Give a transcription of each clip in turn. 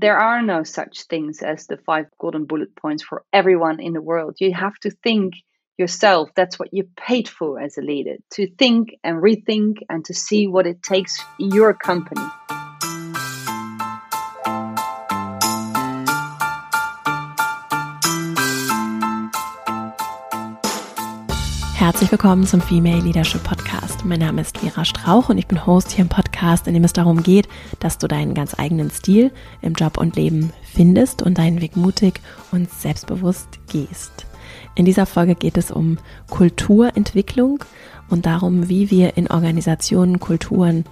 there are no such things as the five golden bullet points for everyone in the world. You have to think yourself. That's what you're paid for as a leader to think and rethink and to see what it takes in your company. Herzlich willkommen zum Female Leadership Podcast. Mein Name ist Vera Strauch und ich bin Host hier im Podcast, in dem es darum geht, dass du deinen ganz eigenen Stil im Job und Leben findest und deinen Weg mutig und selbstbewusst gehst. In dieser Folge geht es um Kulturentwicklung und darum, wie wir in Organisationen Kulturen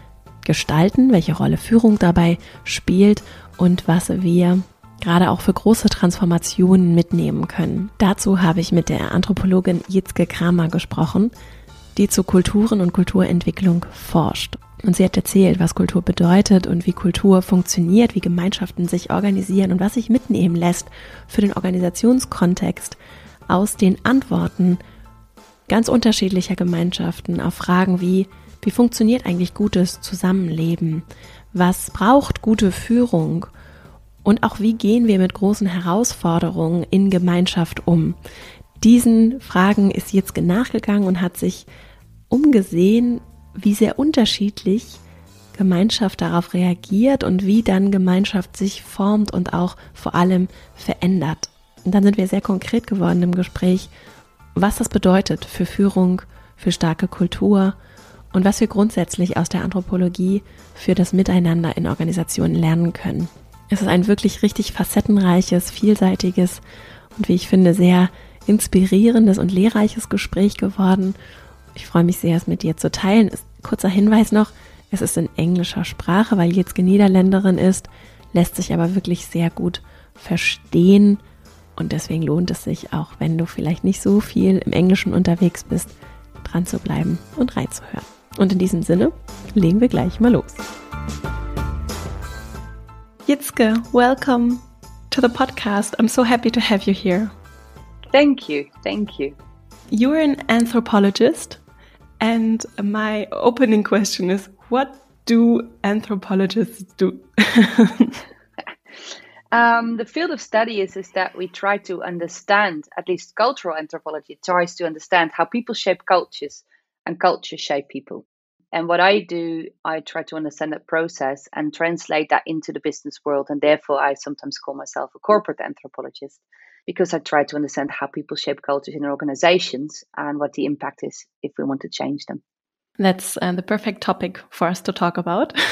gestalten, welche Rolle Führung dabei spielt und was wir gerade auch für große Transformationen mitnehmen können. Dazu habe ich mit der Anthropologin Jitzke Kramer gesprochen, die zu Kulturen und Kulturentwicklung forscht. Und sie hat erzählt, was Kultur bedeutet und wie Kultur funktioniert, wie Gemeinschaften sich organisieren und was sich mitnehmen lässt für den Organisationskontext aus den Antworten ganz unterschiedlicher Gemeinschaften auf Fragen wie, wie funktioniert eigentlich gutes Zusammenleben? Was braucht gute Führung? Und auch wie gehen wir mit großen Herausforderungen in Gemeinschaft um? Diesen Fragen ist jetzt nachgegangen und hat sich umgesehen, wie sehr unterschiedlich Gemeinschaft darauf reagiert und wie dann Gemeinschaft sich formt und auch vor allem verändert. Und dann sind wir sehr konkret geworden im Gespräch, was das bedeutet für Führung, für starke Kultur und was wir grundsätzlich aus der Anthropologie für das Miteinander in Organisationen lernen können. Es ist ein wirklich richtig facettenreiches, vielseitiges und wie ich finde sehr inspirierendes und lehrreiches Gespräch geworden. Ich freue mich sehr, es mit dir zu teilen. Kurzer Hinweis noch, es ist in englischer Sprache, weil Jetzke Niederländerin ist, lässt sich aber wirklich sehr gut verstehen und deswegen lohnt es sich auch, wenn du vielleicht nicht so viel im Englischen unterwegs bist, dran zu bleiben und reinzuhören. Und in diesem Sinne legen wir gleich mal los. Jitzke, welcome to the podcast. I'm so happy to have you here. Thank you. Thank you. You're an anthropologist, and my opening question is what do anthropologists do? um, the field of study is, is that we try to understand, at least cultural anthropology tries to understand how people shape cultures and cultures shape people. And what I do, I try to understand that process and translate that into the business world. And therefore, I sometimes call myself a corporate anthropologist because I try to understand how people shape cultures in organizations and what the impact is if we want to change them. That's uh, the perfect topic for us to talk about.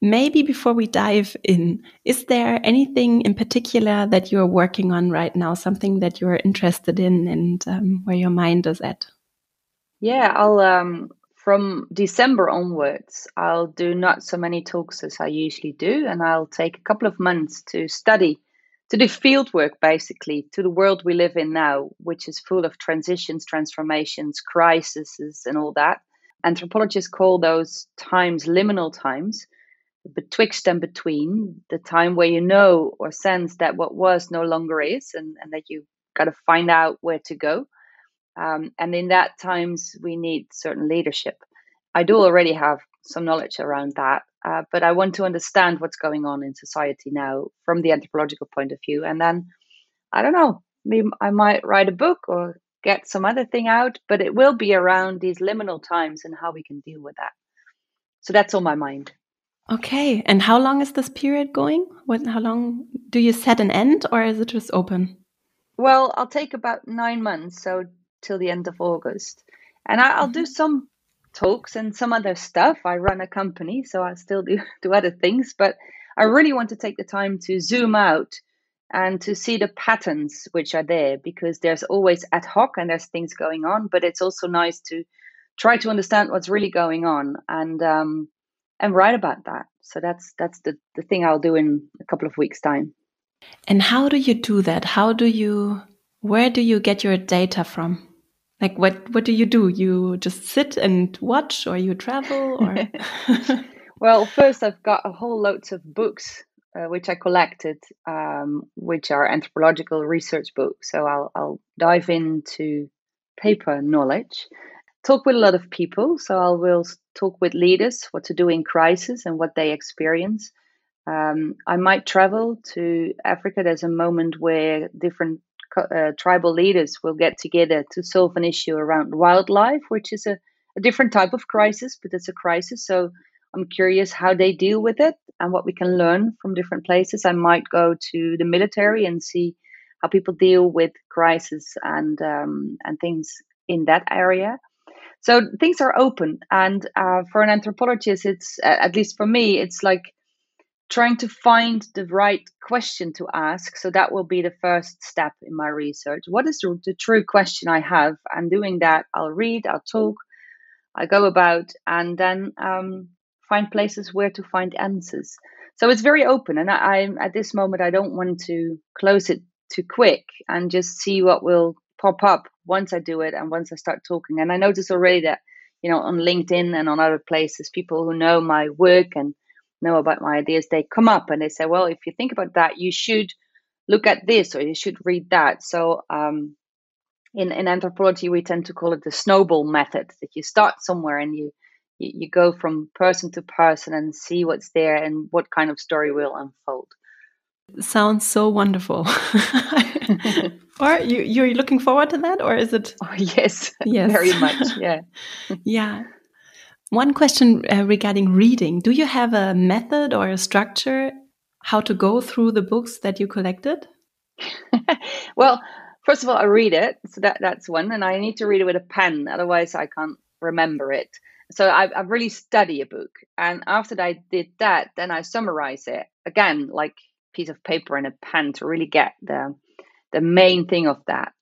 Maybe before we dive in, is there anything in particular that you're working on right now, something that you're interested in and um, where your mind is at? Yeah, I'll um from December onwards, I'll do not so many talks as I usually do, and I'll take a couple of months to study, to do field work basically to the world we live in now, which is full of transitions, transformations, crises, and all that. Anthropologists call those times liminal times, betwixt and between, the time where you know or sense that what was no longer is, and, and that you got to find out where to go um, and in that times, we need certain leadership. I do already have some knowledge around that, uh, but I want to understand what's going on in society now from the anthropological point of view. And then, I don't know, maybe I might write a book or get some other thing out, but it will be around these liminal times and how we can deal with that. So that's on my mind. Okay. And how long is this period going? What, how long do you set an end or is it just open? Well, I'll take about nine months. So till the end of August. And I, will do mm-hmm. some talks and some other stuff. I run a company, so I still do, do other things, but I really want to take the time to zoom out and to see the patterns which are there because there's always ad hoc and there's things going on, but it's also nice to try to understand what's really going on and um, and write about that. So that's that's the, the thing I'll do in a couple of weeks' time. And how do you do that? How do you where do you get your data from? Like what what do you do? You just sit and watch or you travel or? Well first i've got a whole loads of books uh, which i collected um, which are anthropological research books. So I'll, I'll dive into paper knowledge talk with a lot of people. So i will talk with leaders what to do in crisis and what they experience. Um, I might travel to Africa. There's a moment where different uh, tribal leaders will get together to solve an issue around wildlife, which is a, a different type of crisis, but it's a crisis. So I'm curious how they deal with it and what we can learn from different places. I might go to the military and see how people deal with crisis and um, and things in that area. So things are open, and uh, for an anthropologist, it's at least for me, it's like trying to find the right question to ask. So that will be the first step in my research. What is the, true question I have? And doing that, I'll read, I'll talk, I go about, and then um, find places where to find answers. So it's very open, and I, am at this moment I don't want to close it too quick and just see what will pop up once I do it and once I start talking. And I notice already that you know on LinkedIn and on other places, people who know my work and know about my ideas, they come up and they say, well, if you think about that, you should look at this or you should read that. So um, in in anthropology, we tend to call it the snowball method. That you start somewhere and you you, you go from person to person and see what's there and what kind of story will unfold. Sounds so wonderful. or you you're looking forward to that, or is it? Oh, yes, yes, very much. Yeah, yeah. One question uh, regarding reading: Do you have a method or a structure how to go through the books that you collected? well, first of all, I read it, so that that's one, and I need to read it with a pen, otherwise I can't remember it. So I, I really study a book. And after I did that then I summarize it. Again like piece of paper and a pen to really get the the main thing of that.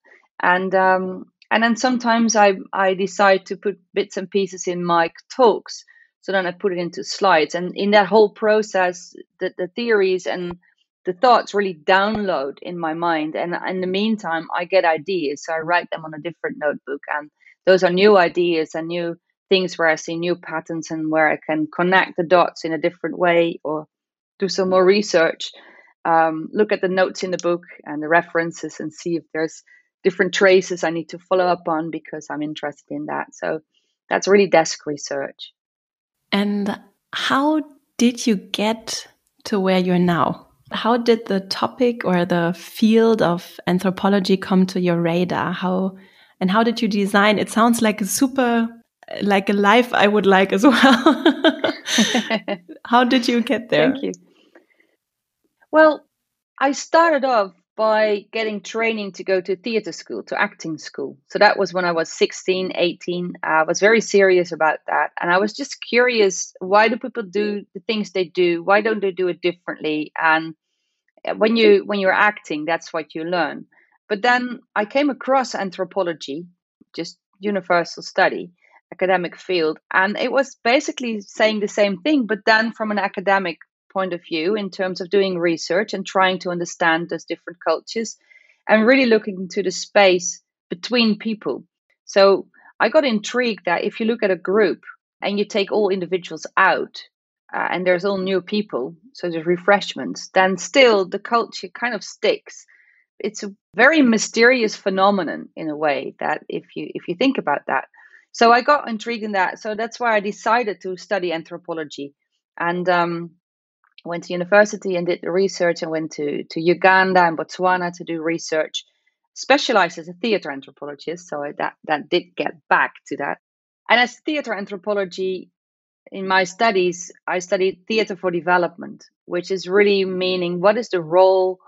And um and then sometimes I I decide to put bits and pieces in my talks. So then I put it into slides. And in that whole process the, the theories and the thoughts really download in my mind. And in the meantime I get ideas. So I write them on a different notebook. And those are new ideas and new things where I see new patterns and where I can connect the dots in a different way or do some more research. Um, look at the notes in the book and the references and see if there's different traces I need to follow up on because I'm interested in that. So that's really desk research. And how did you get to where you're now? How did the topic or the field of anthropology come to your radar? How and how did you design? It sounds like a super like a life I would like as well. How did you get there? Thank you. Well, I started off by getting training to go to theater school, to acting school. So that was when I was 16, 18. I was very serious about that. And I was just curious why do people do the things they do? Why don't they do it differently? And uh, when you when you're acting, that's what you learn. But then I came across anthropology, just universal study, academic field. And it was basically saying the same thing, but then from an academic point of view in terms of doing research and trying to understand those different cultures and really looking into the space between people. So I got intrigued that if you look at a group and you take all individuals out uh, and there's all new people, so there's refreshments, then still the culture kind of sticks. It's a very mysterious phenomenon in a way that if you if you think about that, so I got intrigued in that. So that's why I decided to study anthropology, and um, went to university and did the research, and went to to Uganda and Botswana to do research. Specialized as a theater anthropologist, so that that did get back to that. And as theater anthropology, in my studies, I studied theater for development, which is really meaning what is the role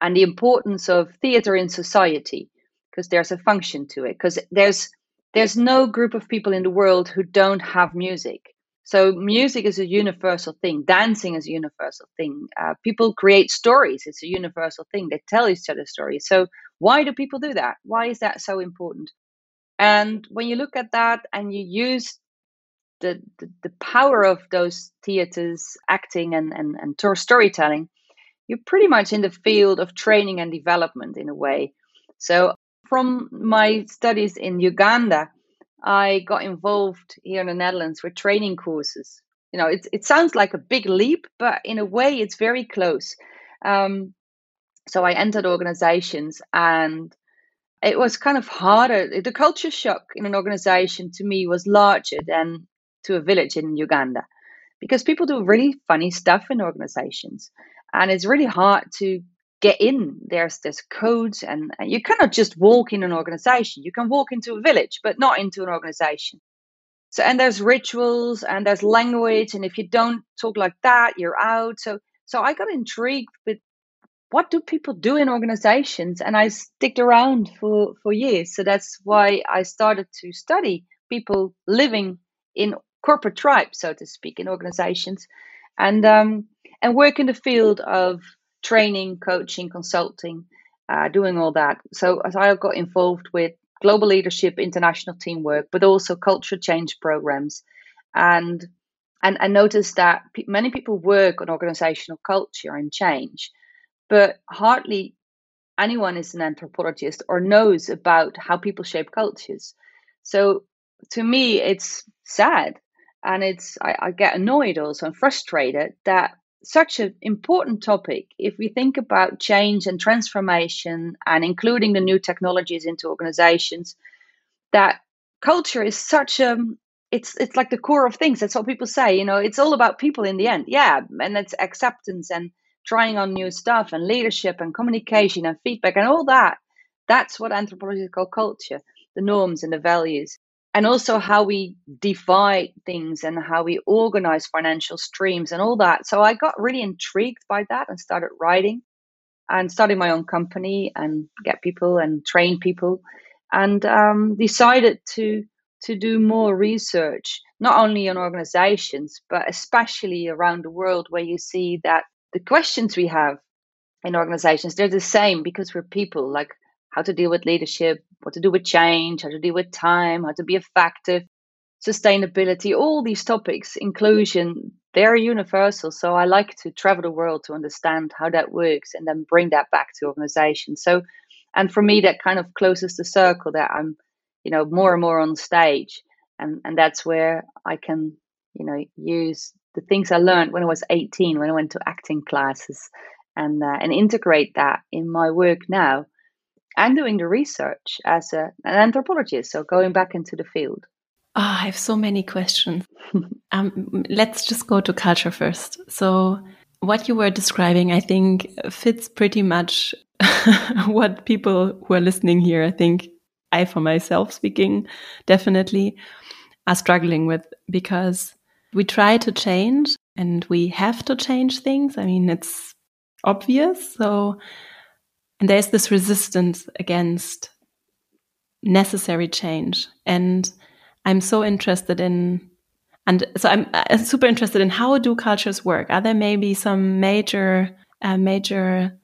and the importance of theater in society, because there's a function to it. Because there's there's no group of people in the world who don't have music. So music is a universal thing. Dancing is a universal thing. Uh, people create stories. It's a universal thing. They tell each other stories. So why do people do that? Why is that so important? And when you look at that and you use the, the, the power of those theaters, acting and, and, and storytelling, you're pretty much in the field of training and development in a way. So from my studies in Uganda, I got involved here in the Netherlands with training courses. You know, it, it sounds like a big leap, but in a way, it's very close. Um, so I entered organizations and it was kind of harder. The culture shock in an organization to me was larger than to a village in Uganda because people do really funny stuff in organizations and it's really hard to get in there's there's codes and, and you cannot just walk in an organization. You can walk into a village but not into an organization. So and there's rituals and there's language and if you don't talk like that you're out. So so i got intrigued with what do people do in organizations and i sticked around for for years. So that's why i started to study people living in corporate tribes so to speak in organizations and um, and work in the field of training coaching consulting uh, doing all that so as i got involved with global leadership international teamwork but also culture change programs and and i noticed that many people work on organizational culture and change but hardly anyone is an anthropologist or knows about how people shape cultures. So to me, it's sad and it's I, I get annoyed also and frustrated that such an important topic if we think about change and transformation and including the new technologies into organizations that culture is such a it's it's like the core of things that's what people say you know it's all about people in the end yeah and it's acceptance and trying on new stuff and leadership and communication and feedback and all that. That's what called culture, the norms and the values. And also how we divide things and how we organize financial streams and all that. So I got really intrigued by that and started writing and started my own company and get people and train people and um, decided to to do more research not only on organizations but especially around the world where you see that the questions we have in organizations they're the same because we're people like how to deal with leadership what to do with change how to deal with time how to be effective sustainability all these topics inclusion they're universal. So i like to travel the world to understand how that works and then bring that back to organizations so and for me that kind of closes the circle that i'm you know more and more on stage. And and that's where i can you know use the things I learned when I was 18, when I went to acting classes, and uh, and integrate that in my work now. I'm doing the research as a, an anthropologist, so going back into the field. Oh, I have so many questions. um, let's just go to culture first. So, what you were describing, I think, fits pretty much what people who are listening here, I think, I for myself speaking, definitely are struggling with because we try to change and we have to change things. I mean, it's obvious. So, and there's this resistance against necessary change. And I'm so interested in, and so I'm super interested in how do cultures work? Are there maybe some major, uh, major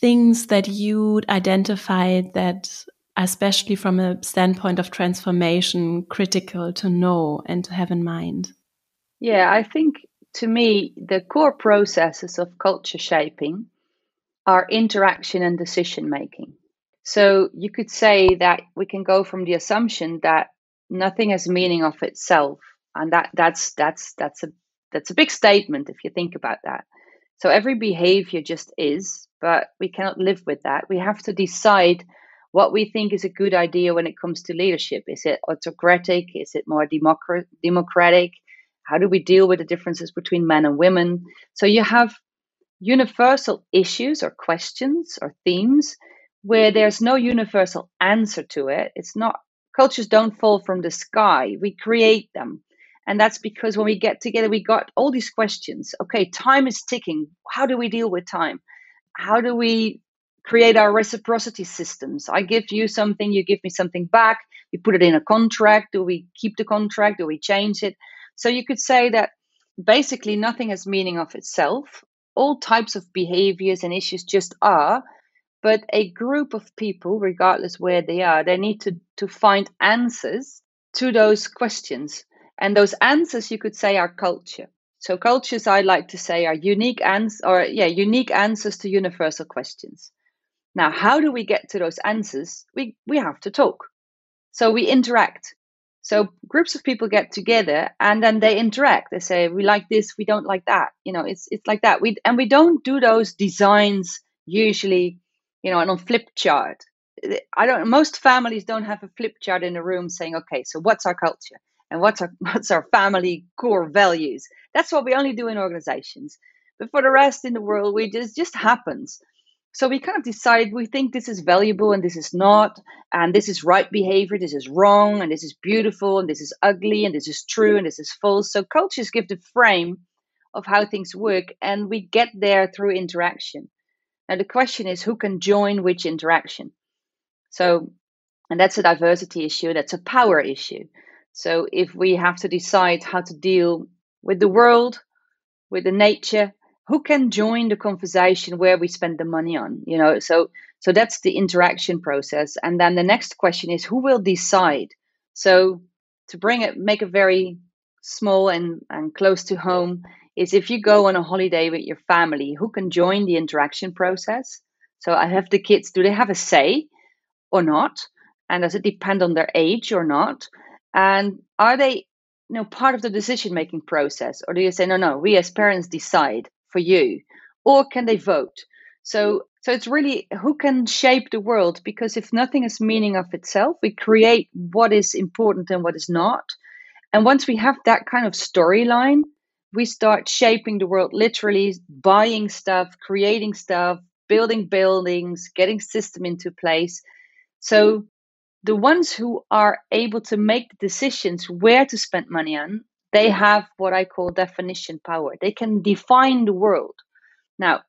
things that you'd identify that especially from a standpoint of transformation critical to know and to have in mind yeah, I think to me, the core processes of culture shaping are interaction and decision making. So you could say that we can go from the assumption that nothing has meaning of itself, and that that's that's that's a that's a big statement if you think about that. So every behavior just is, but we cannot live with that. We have to decide what we think is a good idea when it comes to leadership. Is it autocratic? Is it more democratic? How do we deal with the differences between men and women? So you have universal issues or questions or themes where mm-hmm. there's no universal answer to it. It's not, cultures don't fall from the sky, we create them. And that's because when we get together, we got all these questions. Okay, time is ticking. How do we deal with time? How do we create our reciprocity systems? I give you something, you give me something back. You put it in a contract. Do we keep the contract? Do we change it? So you could say that basically nothing has meaning of itself. All types of behaviors and issues just are, but a group of people, regardless where they are, they need to, to find answers to those questions. And those answers you could say are culture. So cultures I like to say are unique answers or yeah, unique answers to universal questions. Now, how do we get to those answers? We we have to talk. So we interact. So groups of people get together and then they interact. They say, "We like this, we don't like that." You know, it's it's like that. We and we don't do those designs usually, you know, on a flip chart. I don't. Most families don't have a flip chart in a room saying, "Okay, so what's our culture?" and what's our what's our family core values. That's what we only do in organizations. But for the rest in the world, we just just happens. So we kind of decide we think this is valuable and this is not, and this is right behavior, this is wrong, and this is beautiful, and this is ugly, and this is true, and this is false. So cultures give the frame of how things work, and we get there through interaction. Now the question is who can join which interaction? So, and that's a diversity issue, that's a power issue. So if we have to decide how to deal with the world, with the nature, who can join the conversation where we spend the money on you know? So so that's the interaction process. And then the next question is who will decide? So to bring it make it very small and and close to home is if you go on a holiday with your family who can join the interaction process? So i have the kids do they have a say or not? And does it depend on their age or not? And are they you know part of the decision making process? Or do you say no no we as parents decide for you or can they vote? So so it's really who can shape the world because if nothing is meaning of itself we create what is important and what is not. And once we have that kind of storyline we start shaping the world literally buying stuff creating stuff building buildings getting system into place. So mm-hmm. the ones who are able to make the decisions where to spend money on they have what I call definition power. They can define the world. Now,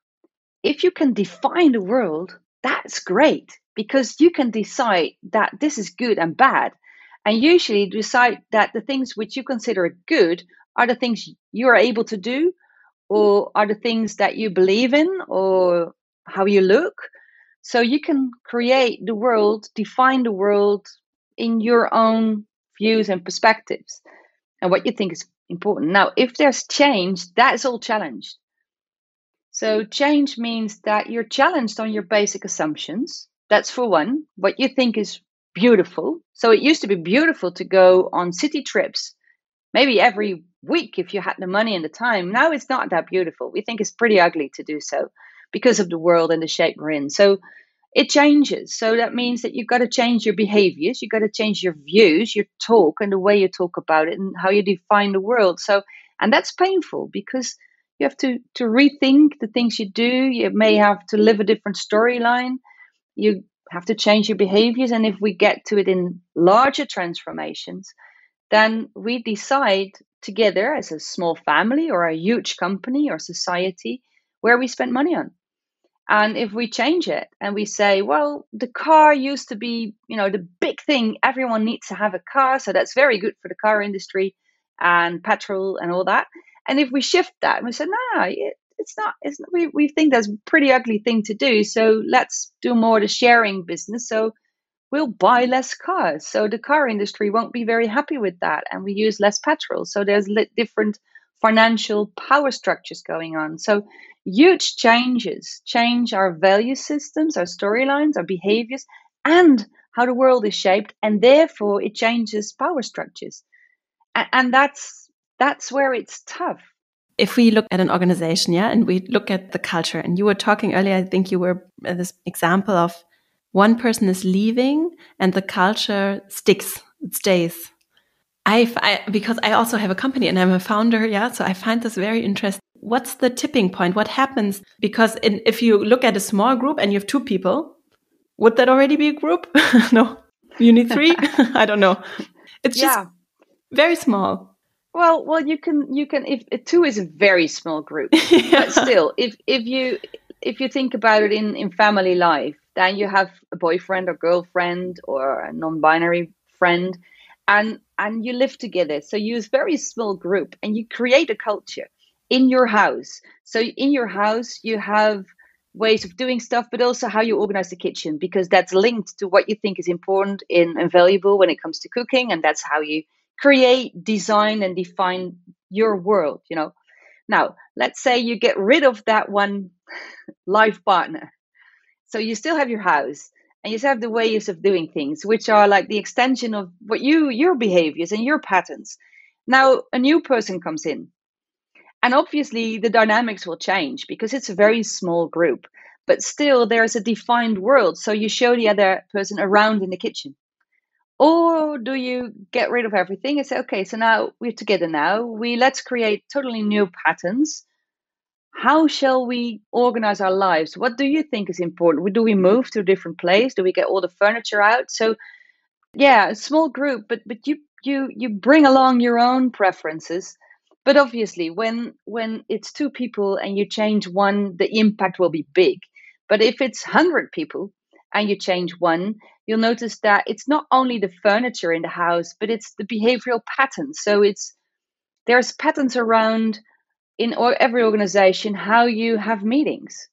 if you can define the world, that's great because you can decide that this is good and bad. And usually decide that the things which you consider good are the things you are able to do or are the things that you believe in or how you look. So you can create the world, define the world in your own views and perspectives and what you think is important. Now, if there's change, that's all challenged. So, mm. change means that you're challenged on your basic assumptions. That's for one, what you think is beautiful. So, it used to be beautiful to go on city trips, maybe every week if you had the money and the time. Now it's not that beautiful. We think it's pretty ugly to do so because of the world and the shape we're in. So, it changes. So that means that you've got to change your behaviors, you've got to change your views, your talk, and the way you talk about it, and how you define the world. So, and that's painful because you have to to rethink the things you do. You may have to live a different storyline. You have to change your behaviors, and if we get to it in larger transformations, then we decide together as a small family or a huge company or society where we spend money on. And if we change it and we say, well, the car used to be, you know, the big thing, everyone needs to have a car. So that's very good for the car industry and petrol and all that. And if we shift that and we say, no, it, it's not, it's not, we, we think that's a pretty ugly thing to do. So let's do more the sharing business. So we'll buy less cars. So the car industry won't be very happy with that. And we use less petrol. So there's different financial power structures going on. So huge changes change our value systems, our storylines, our behaviors, and how the world is shaped, and therefore it changes power structures. And that's that's where it's tough. If we look at an organization, yeah, and we look at the culture, and you were talking earlier, I think you were uh, this example of one person is leaving and the culture sticks, it stays. I, I, because I also have a company and I'm a founder, yeah. So I find this very interesting. What's the tipping point? What happens? Because in, if you look at a small group and you have two people, would that already be a group? no, you need three. I don't know. It's yeah. just very small. Well, well, you can you can if, if two is a very small group, yeah. but still, if if you if you think about it in in family life, then you have a boyfriend or girlfriend or a non-binary friend and and you live together. So you use very small group and you create a culture in your house. So in your house you have ways of doing stuff but also how you organize the kitchen because that's linked to what you think is important in, and valuable when it comes to cooking and that's how you create design and define your world you know. Now let's say you get rid of that one life partner. So you still have your house and you have the ways of doing things which are like the extension of what you your behaviors and your patterns. Now a new person comes in and obviously the dynamics will change because it's a very small group but still there's a defined world so you show the other person around in the kitchen. Or do you get rid of everything and say okay so now we're together now. We let's create totally new patterns how shall we organize our lives? What do you think is important? Do we move to a different place? Do we get all the furniture out? So yeah a small group but but you you you bring along your own preferences. But obviously when when it's two people and you change one the impact will be big. But if it's 100 people and you change one you'll notice that it's not only the furniture in the house but it's the behavioral patterns so it's there's patterns around in or every organization how you have meetings.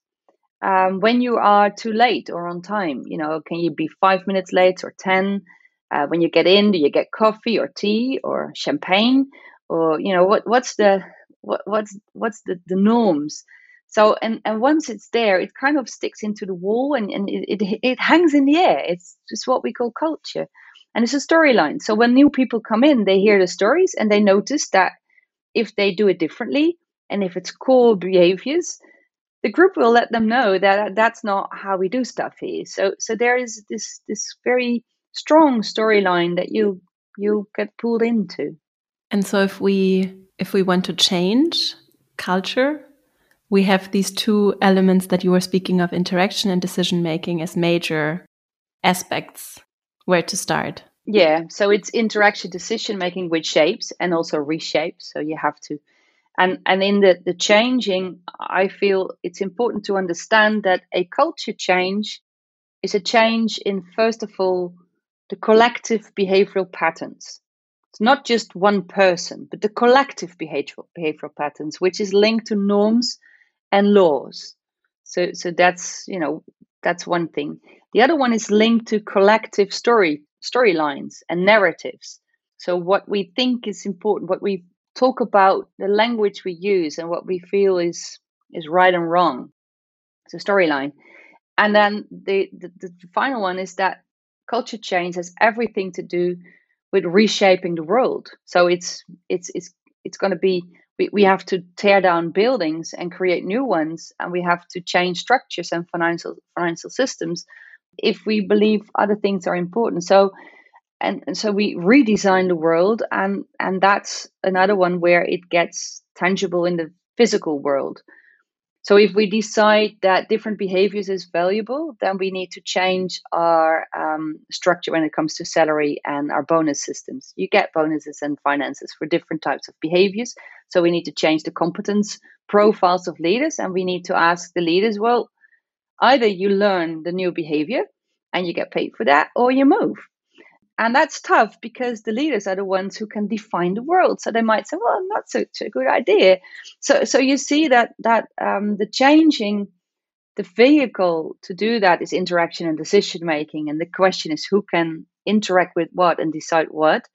Um, when you are too late or on time you know can you be five minutes late or ten? Uh, when you get in do you get coffee or tea or champagne? Or you know what what's the what, what's what's the, the norms? So and and once it's there it kind of sticks into the wall and, and it, it, it hangs in the air. It's just what we call culture. And it's a storyline. So when new people come in they hear the stories and they notice that if they do it differently and if it's core behaviors the group will let them know that that's not how we do stuff here so so there is this this very strong storyline that you you get pulled into and so if we if we want to change culture, we have these two elements that you were speaking of interaction and decision making as major aspects where to start. Yeah, so it's interaction decision making which shapes and also reshapes. So you have to and and in the, the changing, I feel it's important to understand that a culture change is a change in first of all the collective behavioral patterns. It's not just one person, but the collective behavioral, behavioral patterns, which is linked to norms and laws. So, so that's you know that's one thing. The other one is linked to collective story storylines and narratives. So what we think is important, what we talk about, the language we use, and what we feel is is right and wrong. It's a storyline. And then the, the, the final one is that culture change has everything to do with reshaping the world. So it's it's it's it's going to be we, we have to tear down buildings and create new ones, and we have to change structures and financial financial systems if we believe other things are important. So and, and so we redesign the world, and and that's another one where it gets tangible in the physical world. So if we decide that different behaviors is valuable, then we need to change our um, structure when it comes to salary and our bonus systems. You get bonuses and finances for different types of behaviors. So we need to change the competence profiles of leaders, and we need to ask the leaders, well, either you learn the new behavior and you get paid for that, or you move and that's tough because the leaders are the ones who can define the world. So they might say well not such a good idea. So so you see that that um, the changing the vehicle to do that is interaction and decision making. And the question is who can interact with what and decide what.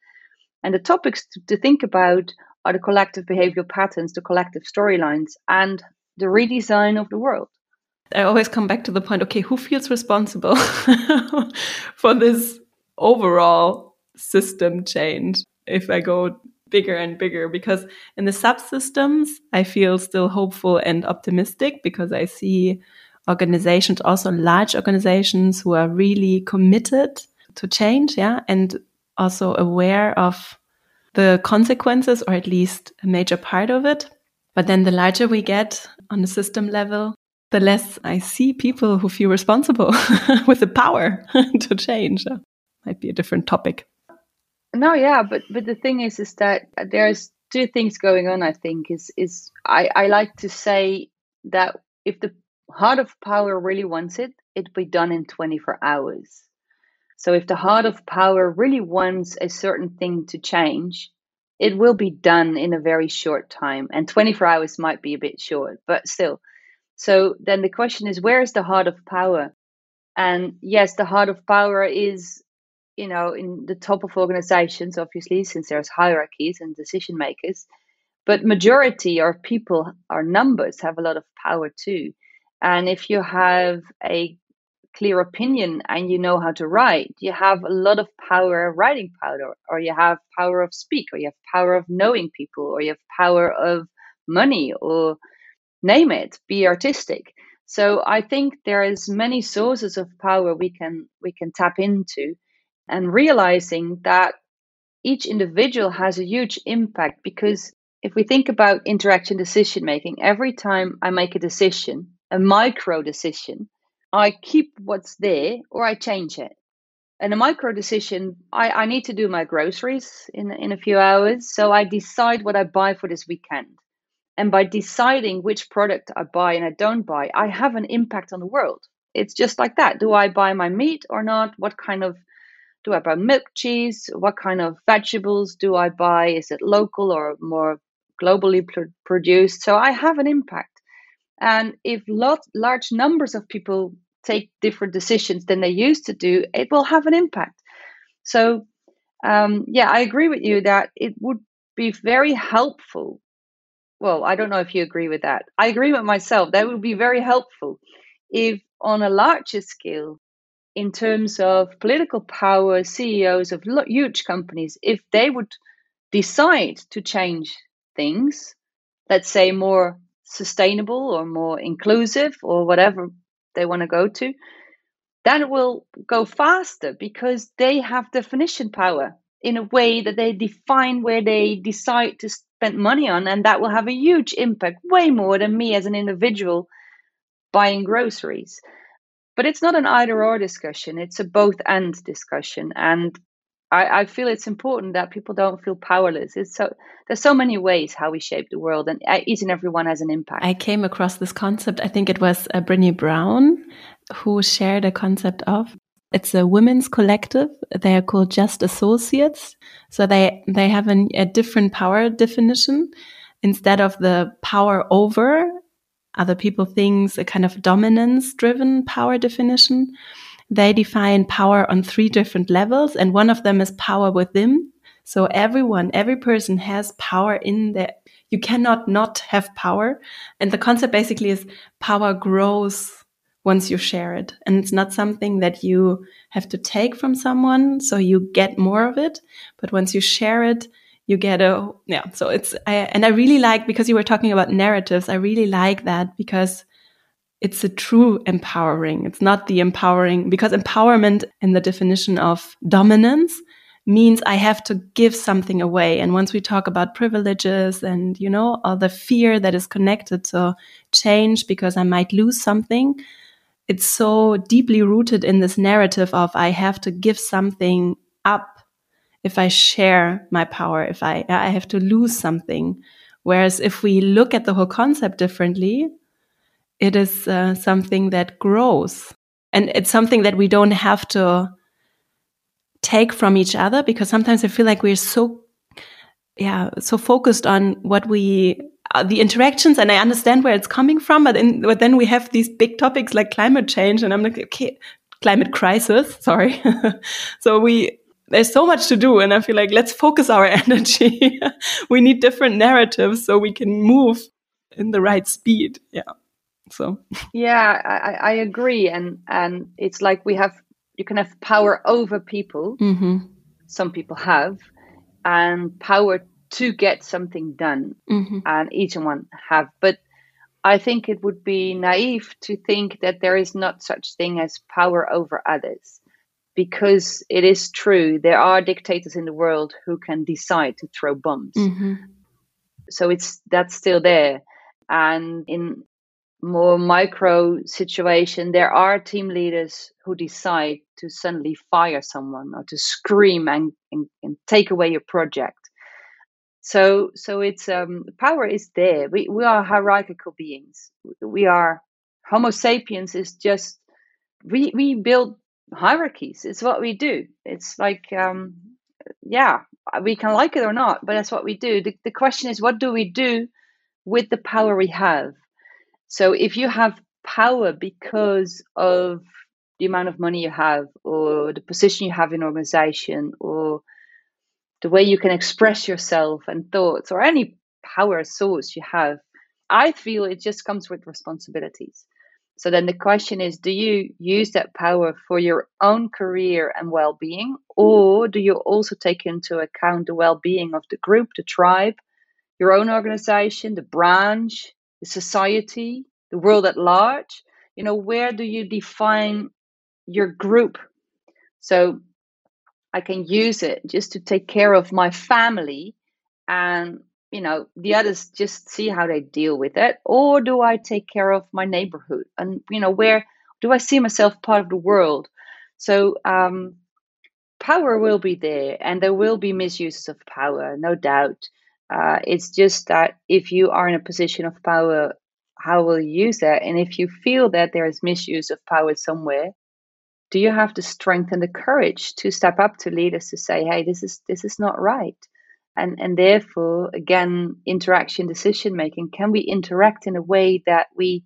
And the topics to, to think about are the collective behavioral patterns the collective storylines and the redesign of the world. I always come back to the point okay, who feels responsible for this overall system change if I go bigger and bigger because in the subsystems I feel still hopeful and optimistic because I see organizations also large organizations who are really committed to change yeah and also aware of the consequences or at least a major part of it. But then the larger we get on the system level the less I see people who feel responsible with the power to change might be a different topic. No, yeah, but but the thing is, is that there's two things going on. I think is is I I like to say that if the heart of power really wants it, it'd be done in 24 hours. So if the heart of power really wants a certain thing to change, it will be done in a very short time. And 24 hours might be a bit short, but still. So then the question is, where is the heart of power? And yes, the heart of power is you know, in the top of organizations, obviously, since there's hierarchies and decision makers, but majority or people or numbers have a lot of power too. And if you have a clear opinion and you know how to write, you have a lot of power writing power, or you have power of speak, or you have power of knowing people, or you have power of money, or name it, be artistic. So I think there is many sources of power we can we can tap into and realizing that each individual has a huge impact because if we think about interaction decision making, every time I make a decision, a micro decision, I keep what's there or I change it. And a micro decision, I, I need to do my groceries in, in a few hours. So I decide what I buy for this weekend. And by deciding which product I buy and I don't buy, I have an impact on the world. It's just like that. Do I buy my meat or not? What kind of do I buy milk cheese? What kind of vegetables do I buy? Is it local or more globally pr- produced? So I have an impact. And if lot, large numbers of people take different decisions than they used to do, it will have an impact. So, um, yeah, I agree with you that it would be very helpful. Well, I don't know if you agree with that. I agree with myself. That would be very helpful if, on a larger scale, in terms of political power, CEOs of huge companies, if they would decide to change things, let's say more sustainable or more inclusive or whatever they want to go to, then it will go faster because they have definition power in a way that they define where they decide to spend money on, and that will have a huge impact, way more than me as an individual buying groceries. But it's not an either or discussion, it's a both and discussion. And I, I, feel it's important that people don't feel powerless. It's so there's so many ways how we shape the world, and uh, each and everyone has an impact. I came across this concept. I think it was uh, Brené Brown who shared a concept of. It's a women's collective. They are called Just Associates. So they they have an, a different power definition instead of the power over other people things, a kind of dominance driven power definition they define power on three different levels, and one of them is power within. So everyone, every person has power in there. You cannot not have power. And the concept basically is power grows once you share it. And it's not something that you have to take from someone. So you get more of it. But once you share it, you get a, yeah. So it's, I, and I really like, because you were talking about narratives, I really like that because it's a true empowering. It's not the empowering because empowerment in the definition of dominance means I have to give something away. And once we talk about privileges and, you know, all the fear that is connected to change because I might lose something, it's so deeply rooted in this narrative of I have to give something up if I share my power, if I, I have to lose something. Whereas if we look at the whole concept differently, it is uh, something that grows and it's something that we don't have to take from each other because sometimes I feel like we're so, yeah, so focused on what we, uh, the interactions and I understand where it's coming from, but, in, but then we have these big topics like climate change and I'm like, okay, climate crisis, sorry. so we, there's so much to do and I feel like let's focus our energy. we need different narratives so we can move in the right speed. Yeah. So yeah, I, I agree, and and it's like we have you can have power over people. Mm-hmm. Some people have, and power to get something done, mm-hmm. and each one have. But I think it would be naive to think that there is not such thing as power over others because it is true there are dictators in the world who can decide to throw bombs mm-hmm. so it's that's still there and in more micro situation, there are team leaders who decide to suddenly fire someone or to scream and, and, and take away your project. So, so it's um, power is there. We we are hierarchical beings. We are Homo sapiens is just we we build hierarchies. It's what we do. It's like um, yeah, we can like it or not, but that's what we do. The, the question is, what do we do with the power we have? So if you have power because of the amount of money you have, or the position you have in organization, or the way you can express yourself and thoughts, or any power source you have, I feel it just comes with responsibilities. So then the question is do you use that power for your own career and well being, or do you also take into account the well being of the group, the tribe, your own organization, the branch, the society, the world at large? You know, where do you define your group? So I can use it just to take care of my family and you know the others just see how they deal with it. Or do I take care of my neighborhood? And you know where do I see myself part of the world? So um, power will be there and there will be misuses of power no doubt. Uh, it's just that if you are in a position of power how will you use that? And if you feel that there is misuse of power somewhere do you have the strength and the courage to step up to leaders to say hey this is this is not right and and therefore again interaction decision making can we interact in a way that we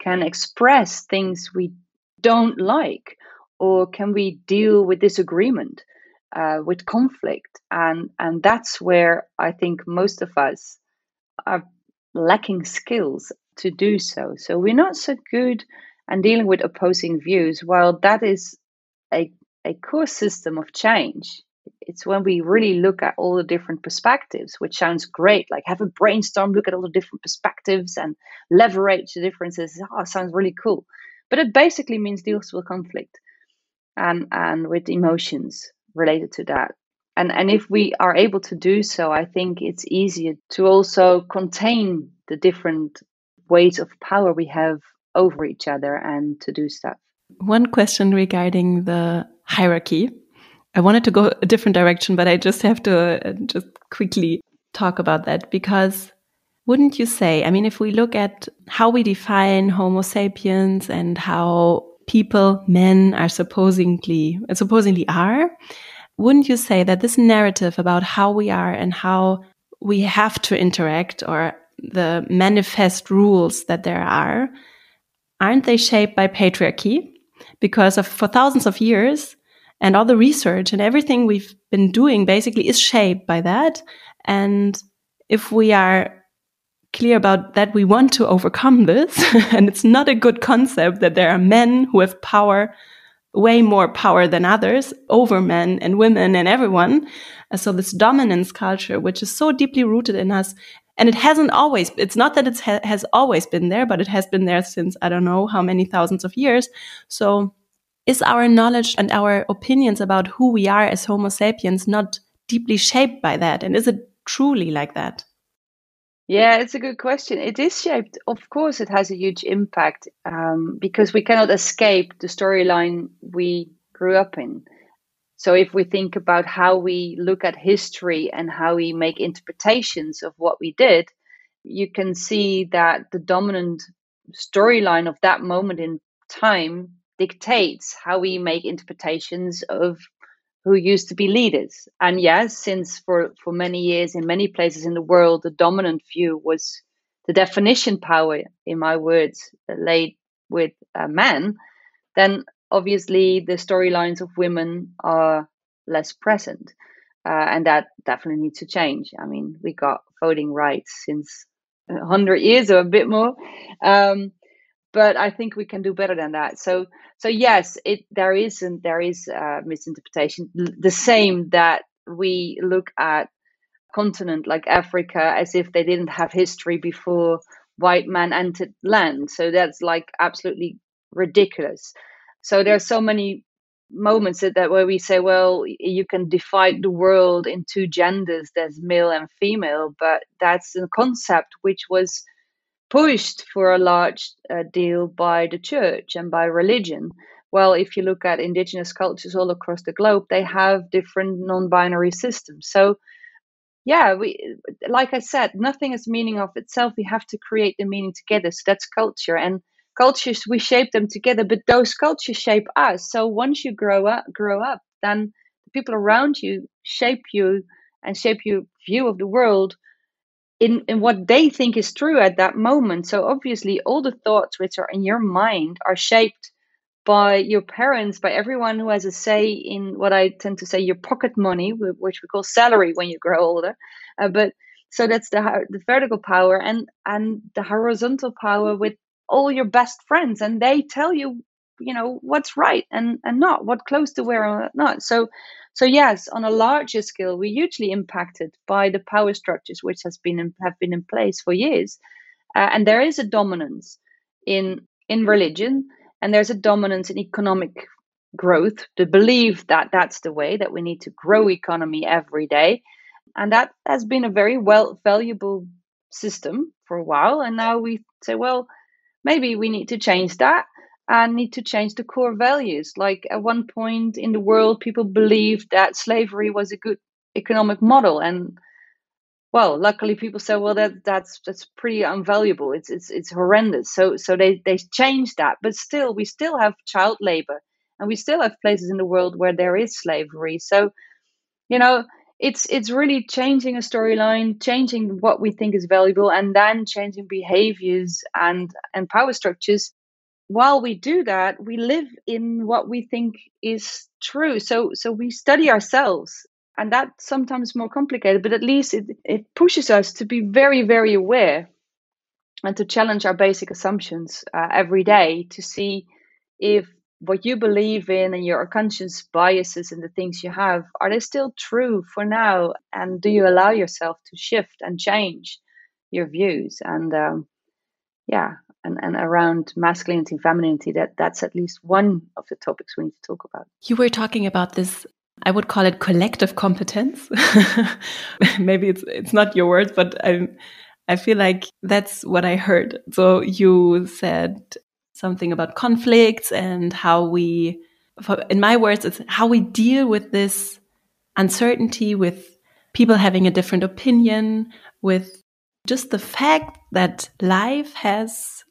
can express things we don't like? Or can we deal with disagreement uh, with conflict? And and that's where i think most of us are lacking skills to do so. So we're not so good and dealing with opposing views, while that is a, a core system of change, it's when we really look at all the different perspectives, which sounds great. Like have a brainstorm, look at all the different perspectives and leverage the differences. Oh, sounds really cool. But it basically means deals with conflict and, and with emotions related to that. And, and if we are able to do so, I think it's easier to also contain the different ways of power we have over each other and to do stuff. One question regarding the hierarchy. I wanted to go a different direction, but I just have to uh, just quickly talk about that because wouldn't you say, I mean, if we look at how we define Homo sapiens and how people, men are supposedly, supposedly are, wouldn't you say that this narrative about how we are and how we have to interact or the manifest rules that there are aren't they shaped by patriarchy? Because of, for thousands of years, and all the research and everything we've been doing basically is shaped by that. And if we are clear about that, we want to overcome this, and it's not a good concept that there are men who have power, way more power than others over men and women and everyone. So this dominance culture, which is so deeply rooted in us, and it hasn't always it's not that it ha has always been there but it has been there since i don't know how many thousands of years so is our knowledge and our opinions about who we are as homo sapiens not deeply shaped by that? And is it truly like that? Yeah it's a good question. It is shaped of course it has a huge impact um, because we cannot escape the storyline we grew up in. So if we think about how we look at history and how we make interpretations of what we did, you can see that the dominant storyline of that moment in time dictates how we make interpretations of who used to be leaders. And yes, since for, for many years in many places in the world, the dominant view was the definition power, in my words, laid with uh, men, then obviously the storylines of women are less present uh, and that definitely needs to change i mean we got voting rights since 100 years or a bit more um, but i think we can do better than that. So so yes it there is and there is a misinterpretation. The same that we look at continent like africa as if they didn't have history before white man entered land. So that's like absolutely ridiculous. So there are so many moments that, that where we say, well, you can divide the world in two genders, there's male and female, but that's a concept which was pushed for a large uh, deal by the church and by religion. Well, if you look at indigenous cultures all across the globe, they have different non-binary systems. So yeah, we like I said, nothing is meaning of itself. We have to create the meaning together. So that's culture. And cultures we shape them together but those cultures shape us so once you grow up grow up then the people around you shape you and shape your view of the world in, in what they think is true at that moment. So obviously all the thoughts which are in your mind are shaped by your parents by everyone who has a say in what i tend to say your pocket money which we call salary when you grow older. Uh, but so that's the the vertical power and and the horizontal power with all your best friends and they tell you you know what's right and and not what clothes to wear or not. So so yes on a larger scale we're hugely impacted by the power structures which has been in, have been in place for years. Uh, and there is a dominance in in religion and there's a dominance in economic growth, the belief that that's the way that we need to grow economy every day, and that has been a very well valuable system for a while. And now we say, well, maybe we need to change that and need to change the core values. Like at one point in the world, people believed that slavery was a good economic model, and well, luckily people said, well, that that's that's pretty unvaluable. It's it's it's horrendous. So so they they changed that, but still, we still have child labor, and we still have places in the world where there is slavery. So, you know, it's it's really changing a storyline changing what we think is valuable and then changing behaviors and and power structures while we do that we live in what we think is true. So so we study ourselves and that's sometimes more complicated but at least it, it pushes us to be very very aware and to challenge our basic assumptions uh, every day to see if what you believe in and your conscious biases and the things you have are they still true for now? And do you allow yourself to shift and change your views? And um, yeah and, and around masculinity and femininity that that's at least one of the topics we need to talk about. You were talking about this i would call it collective competence. Maybe it's it's not your words but i i feel like that's what i heard. So you said something about conflicts and how we, in my words, it's how we deal with this uncertainty, with people having a different opinion, with just the fact that life has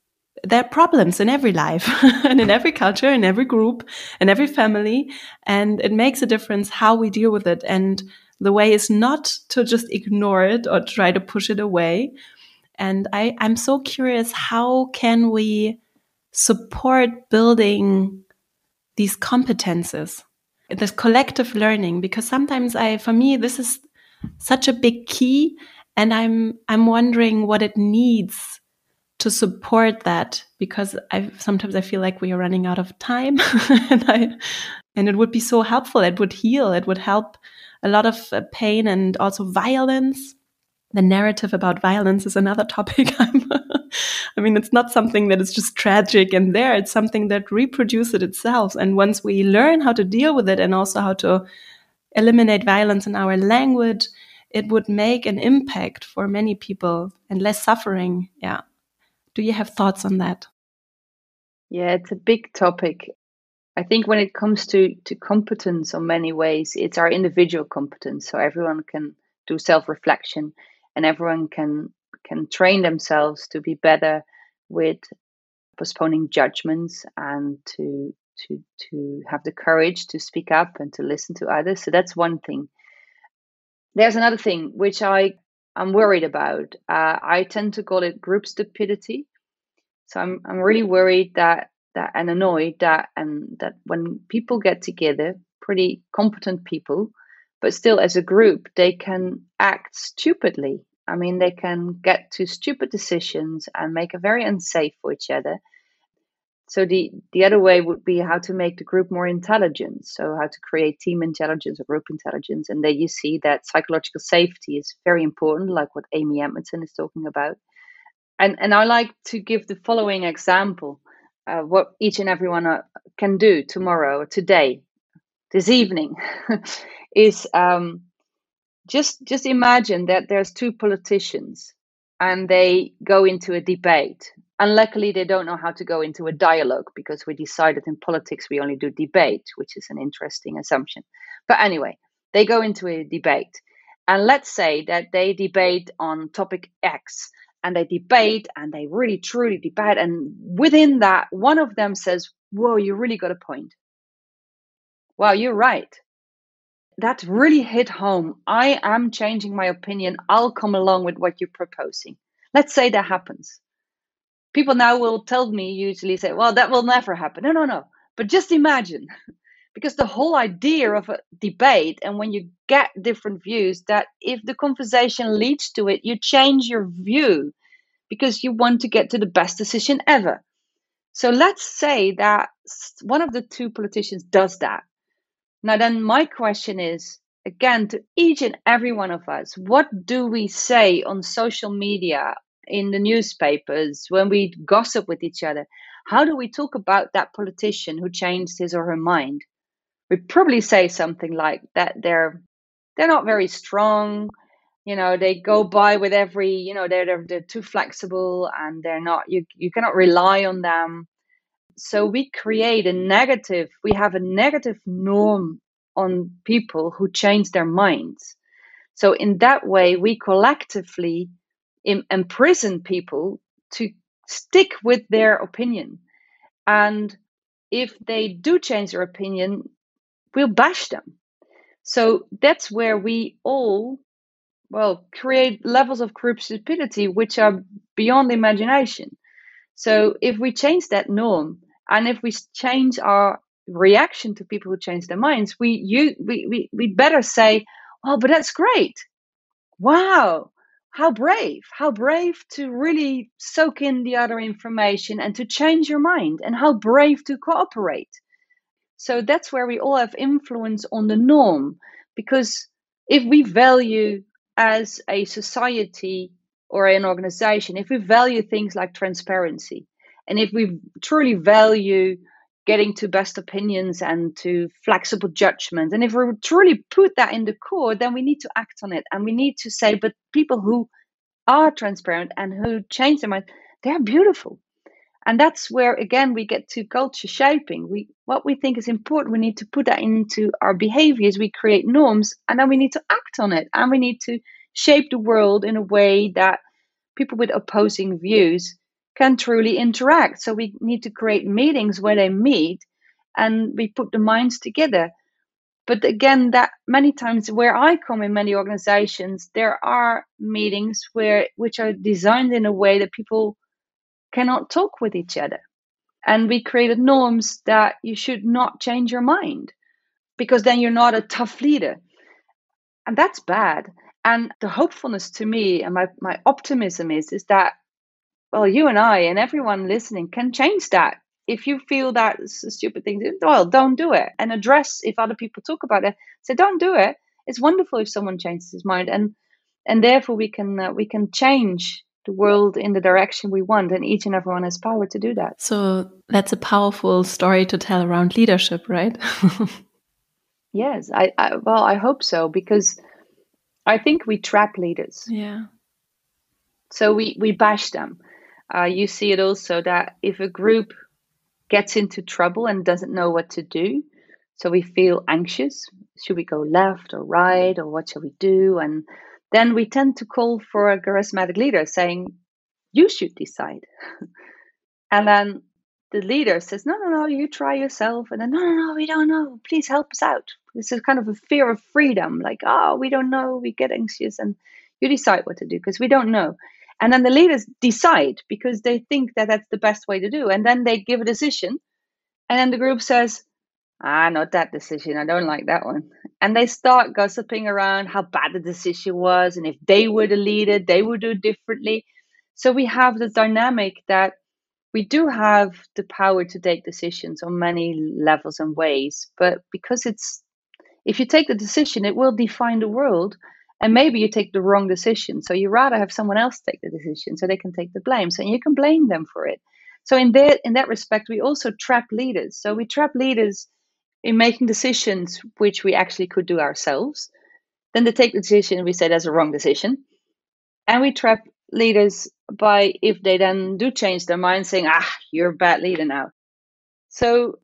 there are problems in every life and in every culture, in every group, in every family. And it makes a difference how we deal with it. And the way is not to just ignore it or try to push it away. And I, I'm so curious, how can we support building these competences, this collective learning, because sometimes I, for me, this is such a big key. And I'm, I'm wondering what it needs to support that because I sometimes I feel like we are running out of time and I, and it would be so helpful. It would heal. It would help a lot of uh, pain and also violence. The narrative about violence is another topic I mean, it's not something that is just tragic and there. It's something that reproduces itself. And once we learn how to deal with it and also how to eliminate violence in our language, it would make an impact for many people and less suffering. Yeah. Do you have thoughts on that? Yeah, it's a big topic. I think when it comes to, to competence on many ways, it's our individual competence. So everyone can do self reflection and everyone can can train themselves to be better with postponing judgments and to to to have the courage to speak up and to listen to others so that's one thing there's another thing which i i'm worried about. Uh, i tend to call it group stupidity. So i'm i'm really worried that that and annoyed that and that when people get together pretty competent people but still as a group they can act stupidly. I mean, they can get to stupid decisions and make it very unsafe for each other. So the the other way would be how to make the group more intelligent. So how to create team intelligence or group intelligence. And there you see that psychological safety is very important, like what Amy Edmondson is talking about. And and I like to give the following example: uh, what each and everyone uh, can do tomorrow, or today, this evening, is um, just just imagine that there's two politicians and they go into a debate and luckily they don't know how to go into a dialogue because we decided in politics we only do debate which is an interesting assumption but anyway they go into a debate and let's say that they debate on topic x and they debate and they really truly debate and within that one of them says whoa you really got a point wow you're right that really hit home. I am changing my opinion. I'll come along with what you're proposing. Let's say that happens. People now will tell me, usually say, well, that will never happen. No, no, no. But just imagine, because the whole idea of a debate and when you get different views, that if the conversation leads to it, you change your view because you want to get to the best decision ever. So let's say that one of the two politicians does that now, then, my question is again to each and every one of us what do we say on social media, in the newspapers, when we gossip with each other? How do we talk about that politician who changed his or her mind? we probably say something like that they're they're not very strong you know they go by with every you know they're, they're they're too flexible and they're not you you cannot rely on them so we create a negative we have a negative norm on people who change their minds so in that way we collectively imprison people to stick with their opinion. And if they do change their opinion we'll bash them. So that's where we all well create levels of group stupidity which are beyond imagination. So if we change that norm and if we change our reaction to people who change their minds we you we, we we better say oh but that's great. Wow how brave how brave to really soak in the other information and to change your mind and how brave to cooperate. So that's where we all have influence on the norm because if we value as a society or an organization, if we value things like transparency, and if we truly value getting to best opinions and to flexible judgment, and if we truly put that in the core, then we need to act on it. And we need to say, but people who are transparent and who change their mind, they're beautiful. And that's where again we get to culture shaping. We what we think is important we need to put that into our behaviors. We create norms and then we need to act on it. And we need to shape the world in a way that people with opposing views can truly interact so we need to create meetings where they meet and we put the minds together but again that many times where i come in many organizations there are meetings where which are designed in a way that people cannot talk with each other. And we created norms that you should not change your mind because then you're not a tough leader. And that's bad. And the hopefulness to me and my, my optimism is is that well you and I and everyone listening can change that. If you feel that's a stupid thing, well, don't do it. And address if other people talk about it, say don't do it. It's wonderful if someone changes his mind, and and therefore we can uh, we can change the world in the direction we want and each and everyone has power to do that so that's a powerful story to tell around leadership right yes I, I, well i hope so because i think we trap leaders yeah so we we bash them uh, you see it also that if a group gets into trouble and doesn't know what to do so we feel anxious should we go left or right or what shall we do and then we tend to call for a charismatic leader saying, you should decide. and then the leader says, no, no, no, you try yourself. And then, no, no, no, we don't know. Please help us out. This is kind of a fear of freedom. Like, oh, we don't know. We get anxious and you decide what to do because we don't know. And then the leaders decide because they think that that's the best way to do. And then they give a decision. And then the group says, ah, not that decision. I don't like that one. And they start gossiping around how bad the decision was. And if they were the leader, they would do differently. So we have the dynamic that we do have the power to take decisions on many levels and ways. But because it's, if you take the decision, it will define the world. And maybe you take the wrong decision. So you rather have someone else take the decision so they can take the blame. So you can blame them for it. So in that in that respect, we also trap leaders. So we trap leaders in making decisions which we actually could do ourselves. Then they take the decision we say that's a wrong decision. And we trap leaders by if they then do change their mind saying, ah, you're a bad leader now. So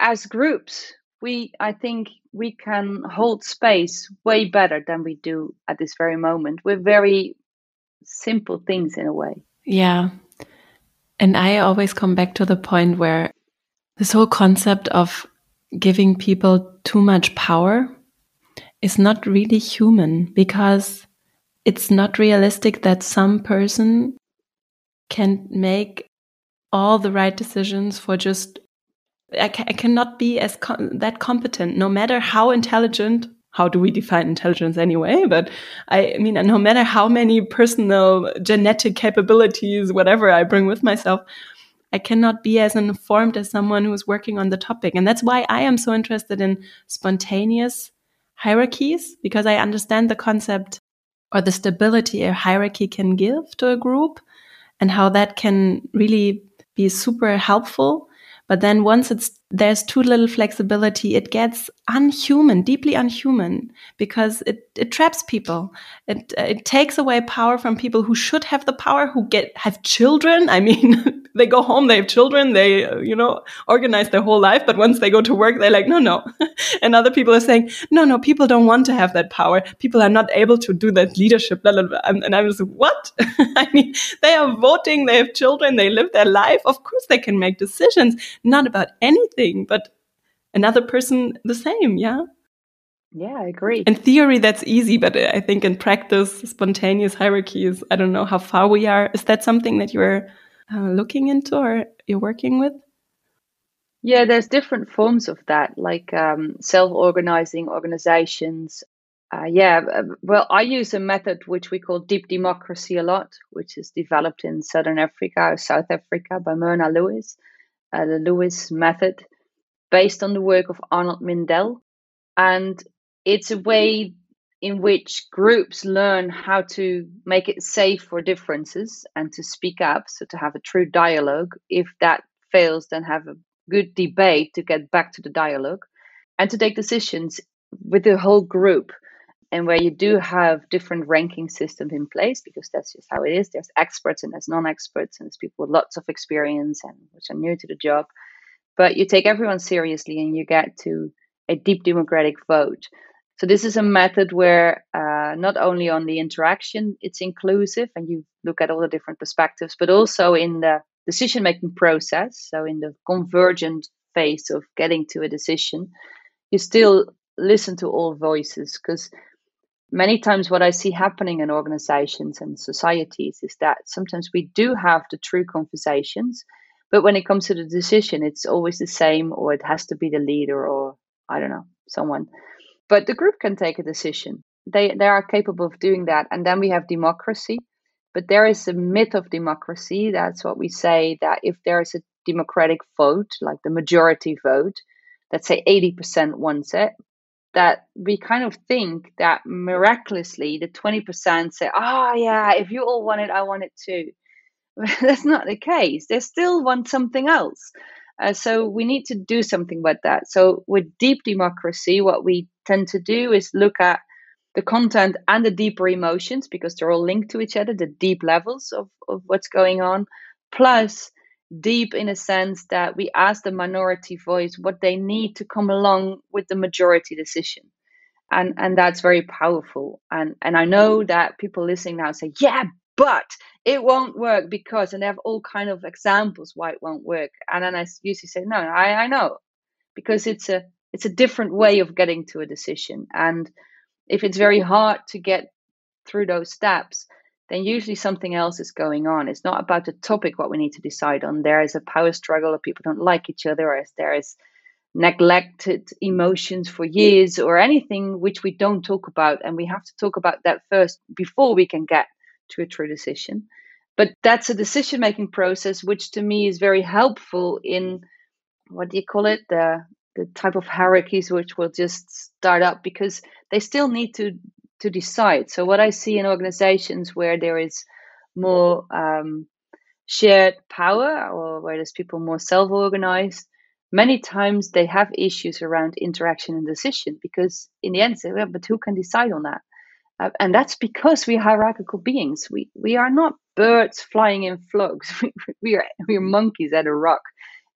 as groups, we I think we can hold space way better than we do at this very moment with very simple things in a way. Yeah. And I always come back to the point where this whole concept of giving people too much power is not really human because it's not realistic that some person can make all the right decisions for just I, ca I cannot be as that competent no matter how intelligent how do we define intelligence anyway but I, I mean no matter how many personal genetic capabilities whatever i bring with myself I cannot be as informed as someone who's working on the topic. And that's why I am so interested in spontaneous hierarchies, because I understand the concept or the stability a hierarchy can give to a group and how that can really be super helpful. But then once it's there's too little flexibility, it gets unhuman, deeply unhuman, because it, it traps people. It it takes away power from people who should have the power, who get have children. I mean, they go home, they have children, they you know organize their whole life, but once they go to work, they're like, no, no. and other people are saying, no, no, people don't want to have that power. People are not able to do that leadership. Blah, blah, blah. And, and I was like, what? I mean, they are voting, they have children, they live their life. Of course, they can make decisions, not about anything, but another person the same. Yeah. Yeah, I agree. In theory, that's easy, but I think in practice, spontaneous hierarchies, I don't know how far we are. Is that something that you're uh, looking into or you're working with? Yeah, there's different forms of that, like um, self organizing organizations. Uh, yeah, uh, well, I use a method which we call deep democracy a lot, which is developed in Southern Africa or South Africa by Myrna Lewis, uh, the Lewis method based on the work of Arnold Mindell. And it's a way in which groups learn how to make it safe for differences and to speak up, so to have a true dialogue. If that fails, then have a good debate to get back to the dialogue and to take decisions with the whole group. And where you do have different ranking systems in place, because that's just how it is. There's experts and there's non-experts, and there's people with lots of experience and which are new to the job but you take everyone seriously and you get to a deep democratic vote. So this is a method where uh, not only on the interaction it's inclusive and you look at all the different perspectives, but also in the decision making process. So in the convergent phase of getting to a decision, you still listen to all voices because many times what I see happening in organizations and societies is that sometimes we do have the true conversations but when it comes to the decision, it's always the same, or it has to be the leader, or I don't know, someone. But the group can take a decision. They they are capable of doing that. And then we have democracy. But there is a myth of democracy. That's what we say that if there is a democratic vote, like the majority vote, let's say 80% wants it, that we kind of think that miraculously the 20% say, oh, yeah, if you all want it, I want it too. that's not the case. They still want something else. Uh, so we need to do something about that. So with deep democracy, what we tend to do is look at the content and the deeper emotions because they're all linked to each other, the deep levels of, of what's going on, plus deep in a sense that we ask the minority voice what they need to come along with the majority decision. And and that's very powerful. And and I know that people listening now say, yeah, but it won't work because and they have all kind of examples why it won't work and then i usually say no i, I know because it's a it's a different way of getting to a decision and if it's very hard to get through those steps then usually something else is going on it's not about the topic what we need to decide on there is a power struggle or people don't like each other or there is neglected emotions for years or anything which we don't talk about and we have to talk about that first before we can get to a true decision. But that's a decision making process, which to me is very helpful in what do you call it? The the type of hierarchies which will just start up because they still need to to decide. So what I see in organizations where there is more um, shared power or where there's people more self-organized, many times they have issues around interaction and decision because in the end, say, well, but who can decide on that? Uh, and that's because we're hierarchical beings. We we are not birds flying in flocks. We, we are we are monkeys at a rock,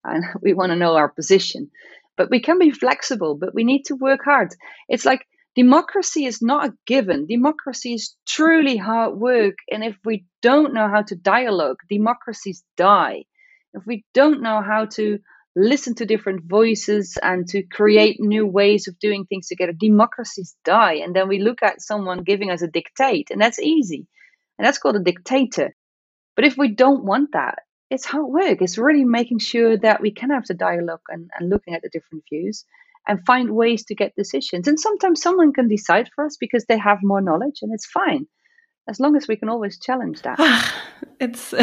and we want to know our position. But we can be flexible. But we need to work hard. It's like democracy is not a given. Democracy is truly hard work. And if we don't know how to dialogue, democracies die. If we don't know how to listen to different voices and to create new ways of doing things together. Democracies die. And then we look at someone giving us a dictate, and that's easy. And that's called a dictator. But if we don't want that, it's hard work. It's really making sure that we can have the dialogue and, and looking at the different views and find ways to get decisions. And sometimes someone can decide for us because they have more knowledge, and it's fine. As long as we can always challenge that. it's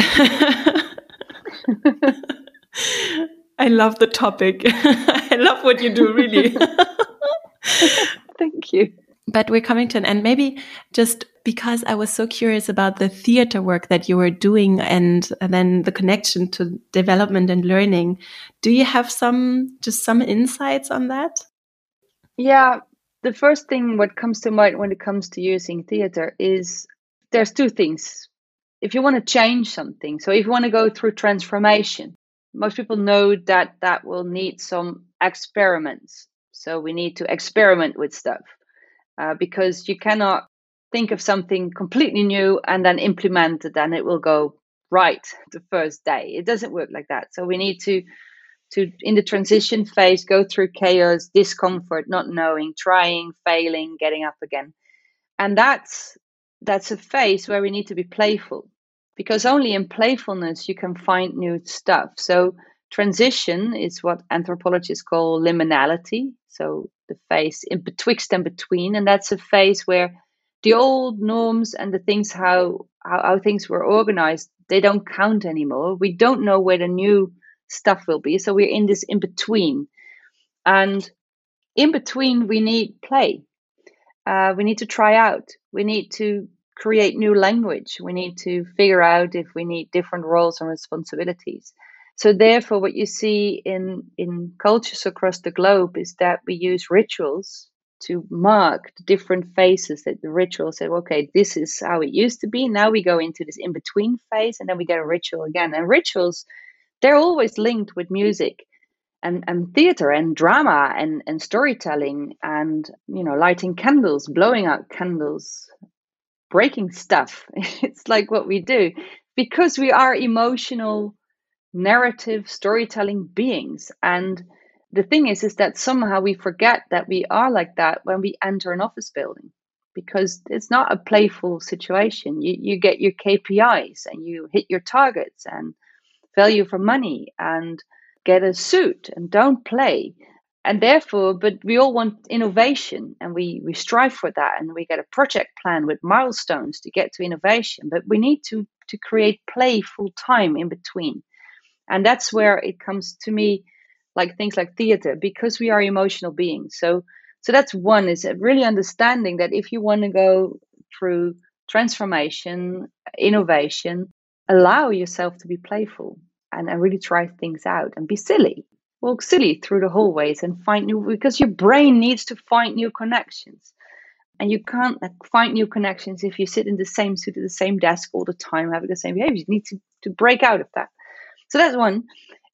I love the topic. I love what you do, really. Thank you. But we're coming to an end. Maybe just because I was so curious about the theater work that you were doing and, and then the connection to development and learning. Do you have some, just some insights on that? Yeah, the first thing what comes to mind when it comes to using theater is there's two things. If you want to change something, so if you want to go through transformation, most people know that that will need some experiments. So we need to experiment with stuff uh, because you cannot think of something completely new and then implement it and it will go right the first day. It doesn't work like that. So we need to to in the transition phase go through chaos, discomfort, not knowing, trying, failing, getting up again. And that's that's a phase where we need to be playful because only in playfulness you can find new stuff. So transition is what anthropologists call liminality. So the phase in betwixt and between, and that's a phase where the old norms and the things how, how how things were organized they don't count anymore. We don't know where the new stuff will be. So we're in this in between, and in between we need play. Uh, we need to try out. We need to create new language. We need to figure out if we need different roles and responsibilities. So therefore, what you see in in cultures across the globe is that we use rituals to mark the different phases that the ritual said, okay, this is how it used to be. Now we go into this in between phase, and then we get a ritual again. And rituals, they're always linked with music and, and theater and drama and, and storytelling and you know lighting candles blowing out candles breaking stuff. it's like what we do because we are emotional, narrative, storytelling beings. And the thing is, is that somehow we forget that we are like that when we enter an office building because it's not a playful situation. You, you get your KPIs and you hit your targets and value for money and get a suit and don't play and therefore but we all want innovation and we we strive for that and we get a project plan with milestones to get to innovation but we need to to create playful time in between and that's where it comes to me like things like theater because we are emotional beings. So so that's one is really understanding that if you want to go through transformation innovation allow yourself to be playful and, and really try things out and be silly. Walk silly through the hallways and find new because your brain needs to find new connections. And you can't like, find new connections if you sit in the same suit at the same desk all the time having the same behavior you need to, to break out of that so that's one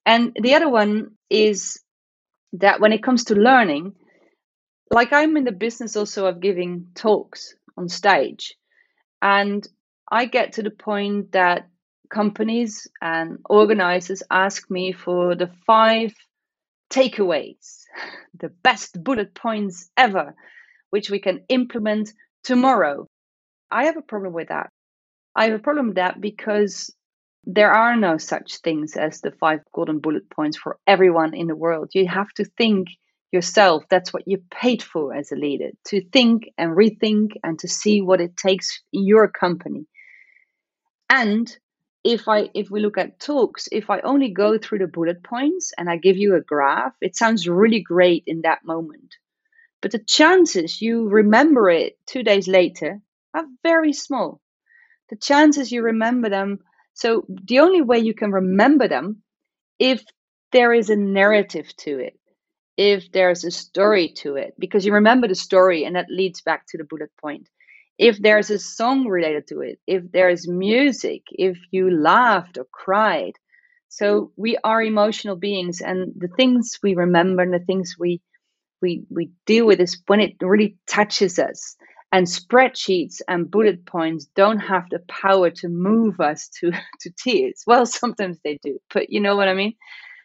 and the other one is that when it comes to learning like i'm in the business also of giving talks on stage and i get to the point that companies and organizers ask me for the five takeaways, the best bullet points ever, which we can implement tomorrow. I have a problem with that. I have a problem with that because there are no such things as the five golden bullet points for everyone in the world. You have to think yourself. That's what you're paid for as a leader to think and rethink and to see what it takes in your company. And if i if we look at talks if i only go through the bullet points and i give you a graph it sounds really great in that moment but the chances you remember it two days later are very small the chances you remember them so the only way you can remember them if there is a narrative to it if there's a story to it because you remember the story and that leads back to the bullet point if there's a song related to it, if there's music, if you laughed or cried. So we are emotional beings, and the things we remember and the things we we we deal with is when it really touches us. And spreadsheets and bullet points don't have the power to move us to to tears. Well, sometimes they do, but you know what I mean.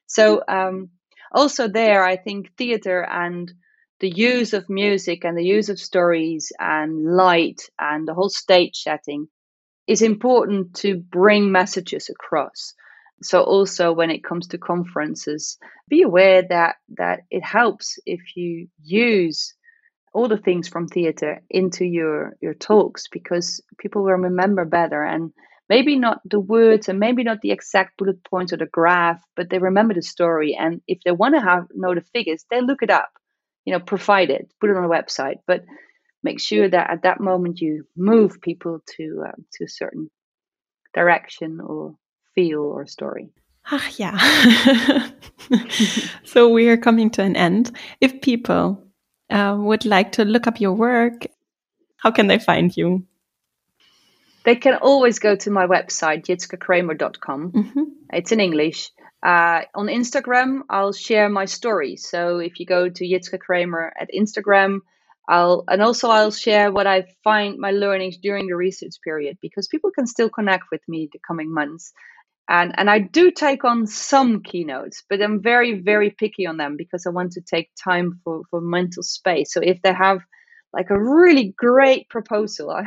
So um, also there, I think theater and the use of music and the use of stories and light and the whole stage setting is important to bring messages across. So also when it comes to conferences, be aware that that it helps if you use all the things from theater into your your talks because people will remember better and maybe not the words and maybe not the exact bullet points or the graph, but they remember the story. And if they want to have know the figures, they look it up you know, provide it, put it on a website, but make sure that at that moment you move people to uh, to a certain direction or feel or story. Ach yeah. so we are coming to an end. If people uh, would like to look up your work, how can they find you? They can always go to my website, jitskekramer.com. Mm-hmm. It's in English. Uh, on Instagram, I'll share my story. So if you go to Jitske Kramer at Instagram, I'll and also I'll share what I find my learnings during the research period because people can still connect with me the coming months. And and I do take on some keynotes, but I'm very, very picky on them because I want to take time for, for mental space. So if they have like a really great proposal, I,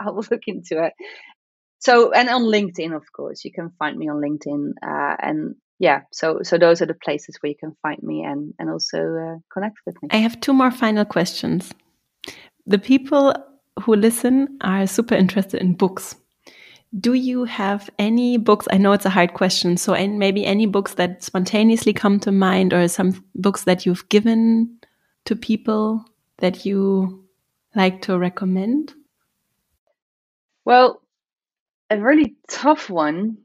I will look into it. So and on LinkedIn, of course, you can find me on LinkedIn, uh, and yeah, so so those are the places where you can find me and and also uh, connect with me. I have two more final questions. The people who listen are super interested in books. Do you have any books? I know it's a hard question, so and maybe any books that spontaneously come to mind, or some books that you've given to people that you like to recommend? Well, a really tough one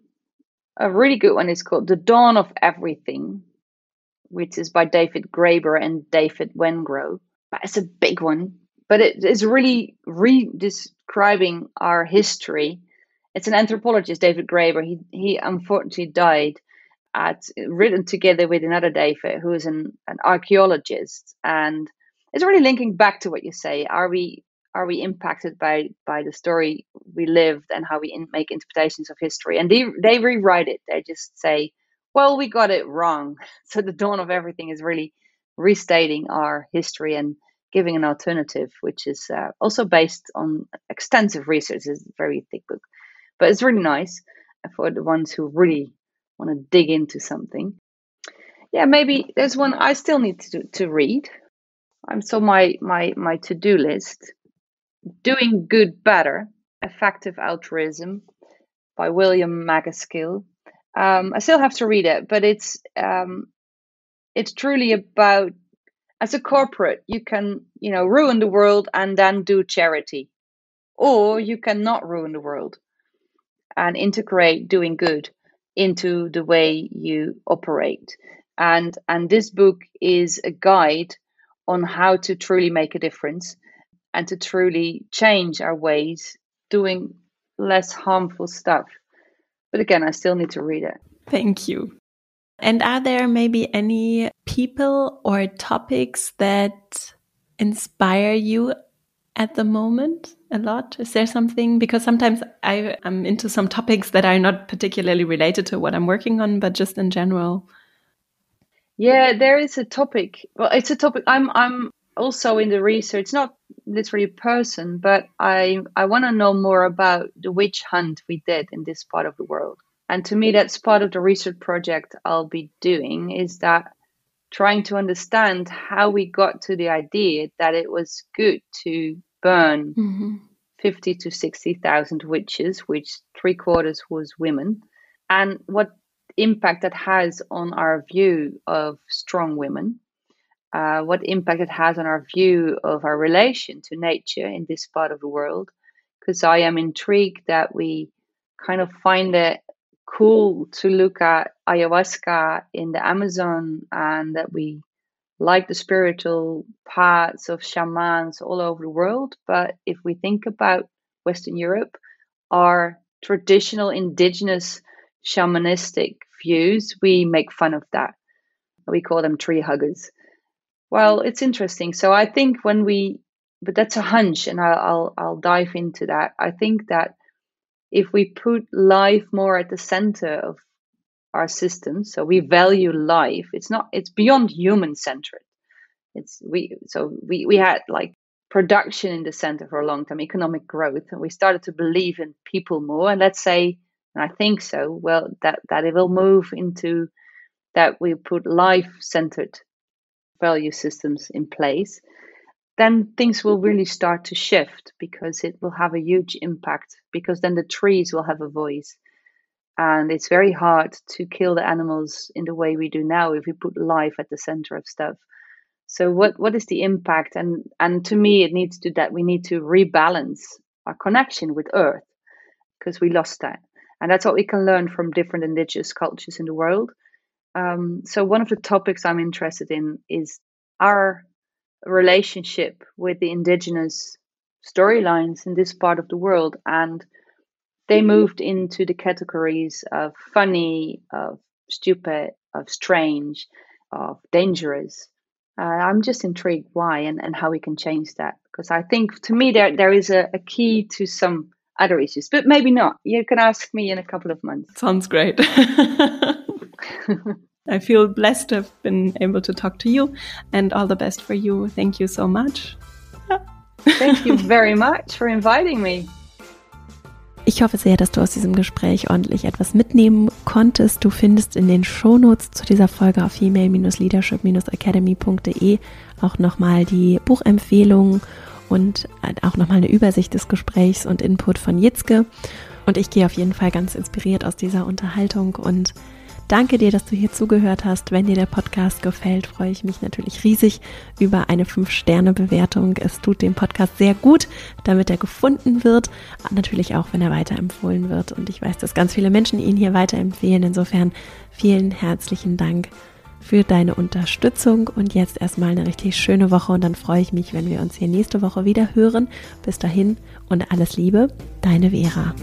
a really good one is called The Dawn of Everything, which is by David Graeber and David Wengrow. But It's a big one, but it is really re-describing our history. It's an anthropologist, David Graeber. He he unfortunately died at written together with another David, who is an, an archaeologist, and it's really linking back to what you say. Are we are we impacted by by the story we lived and how we in, make interpretations of history? And they they rewrite it. They just say well we got it wrong. So the dawn of everything is really restating our history and giving an alternative which is uh, also based on extensive research. It's a very thick book but it's really nice for the ones who really want to dig into something. Yeah maybe there's one i still need to, to read. I'm so my my my to-do list. Doing Good Better Effective Altruism by William MacAskill. Um, I still have to read it, but it's um, it's truly about as a corporate you can you know ruin the world and then do charity, or you cannot ruin the world and integrate doing good into the way you operate. And and this book is a guide on how to truly make a difference and to truly change our ways, doing less harmful stuff. But again, I still need to read it. Thank you. And are there maybe any people or topics that inspire you at the moment a lot? Is there something? Because sometimes I am into some topics that are not particularly related to what I'm working on, but just in general. Yeah, there is a topic. Well, it's a topic I'm I'm also in the research, not literally person, but I I want to know more about the witch hunt we did in this part of the world. And to me, that's part of the research project I'll be doing is that trying to understand how we got to the idea that it was good to burn mm-hmm. 50 to 60,000 witches, which three quarters was women, and what impact that has on our view of strong women uh, what impact it has on our view of our relation to nature in this part of the world. Because I am intrigued that we kind of find it cool to look at ayahuasca in the Amazon and that we like the spiritual parts of shamans all over the world. But if we think about Western Europe, our traditional indigenous shamanistic views, we make fun of that. We call them tree huggers. Well, it's interesting. So I think when we, but that's a hunch, and I'll, I'll I'll dive into that. I think that if we put life more at the center of our system, so we value life. It's not. It's beyond human centered. It's we. So we we had like production in the center for a long time, economic growth, and we started to believe in people more. And let's say, and I think so. Well, that that it will move into that we put life centered value systems in place, then things will really start to shift because it will have a huge impact because then the trees will have a voice. And it's very hard to kill the animals in the way we do now if we put life at the center of stuff. So what what is the impact? And and to me it needs to that we need to rebalance our connection with earth because we lost that. And that's what we can learn from different indigenous cultures in the world um, so one of the topics I'm interested in is our relationship with the indigenous storylines in this part of the world and they moved into the categories of funny of stupid of strange of dangerous. Uh, i'm just intrigued why and, and how we can change that because i think to me there there is a, a key to some other issues but maybe not. You can ask me in a couple of months. Sounds great I feel blessed to have been able to talk to you and all the best for you. Thank you so much. Thank you very much for inviting me. Ich hoffe sehr, dass du aus diesem Gespräch ordentlich etwas mitnehmen konntest. Du findest in den Shownotes zu dieser Folge auf female-leadership-academy.de auch nochmal die Buchempfehlungen und auch nochmal eine Übersicht des Gesprächs und Input von Jitzke. Und ich gehe auf jeden Fall ganz inspiriert aus dieser Unterhaltung und Danke dir, dass du hier zugehört hast. Wenn dir der Podcast gefällt, freue ich mich natürlich riesig über eine 5-Sterne-Bewertung. Es tut dem Podcast sehr gut, damit er gefunden wird. Natürlich auch, wenn er weiterempfohlen wird. Und ich weiß, dass ganz viele Menschen ihn hier weiterempfehlen. Insofern vielen herzlichen Dank für deine Unterstützung und jetzt erstmal eine richtig schöne Woche und dann freue ich mich, wenn wir uns hier nächste Woche wieder hören. Bis dahin und alles Liebe, deine Vera.